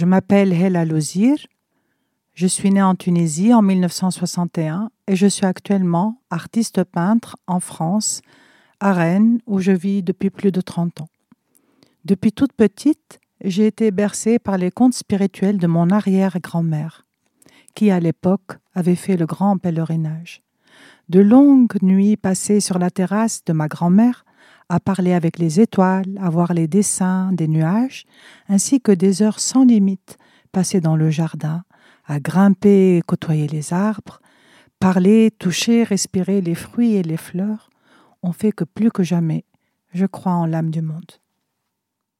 Je m'appelle Hela Lozir. Je suis née en Tunisie en 1961 et je suis actuellement artiste peintre en France, à Rennes, où je vis depuis plus de 30 ans. Depuis toute petite, j'ai été bercée par les contes spirituels de mon arrière-grand-mère, qui à l'époque avait fait le grand pèlerinage. De longues nuits passées sur la terrasse de ma grand-mère à parler avec les étoiles, à voir les dessins des nuages, ainsi que des heures sans limite passées dans le jardin, à grimper et côtoyer les arbres, parler, toucher, respirer les fruits et les fleurs, ont fait que plus que jamais, je crois en l'âme du monde.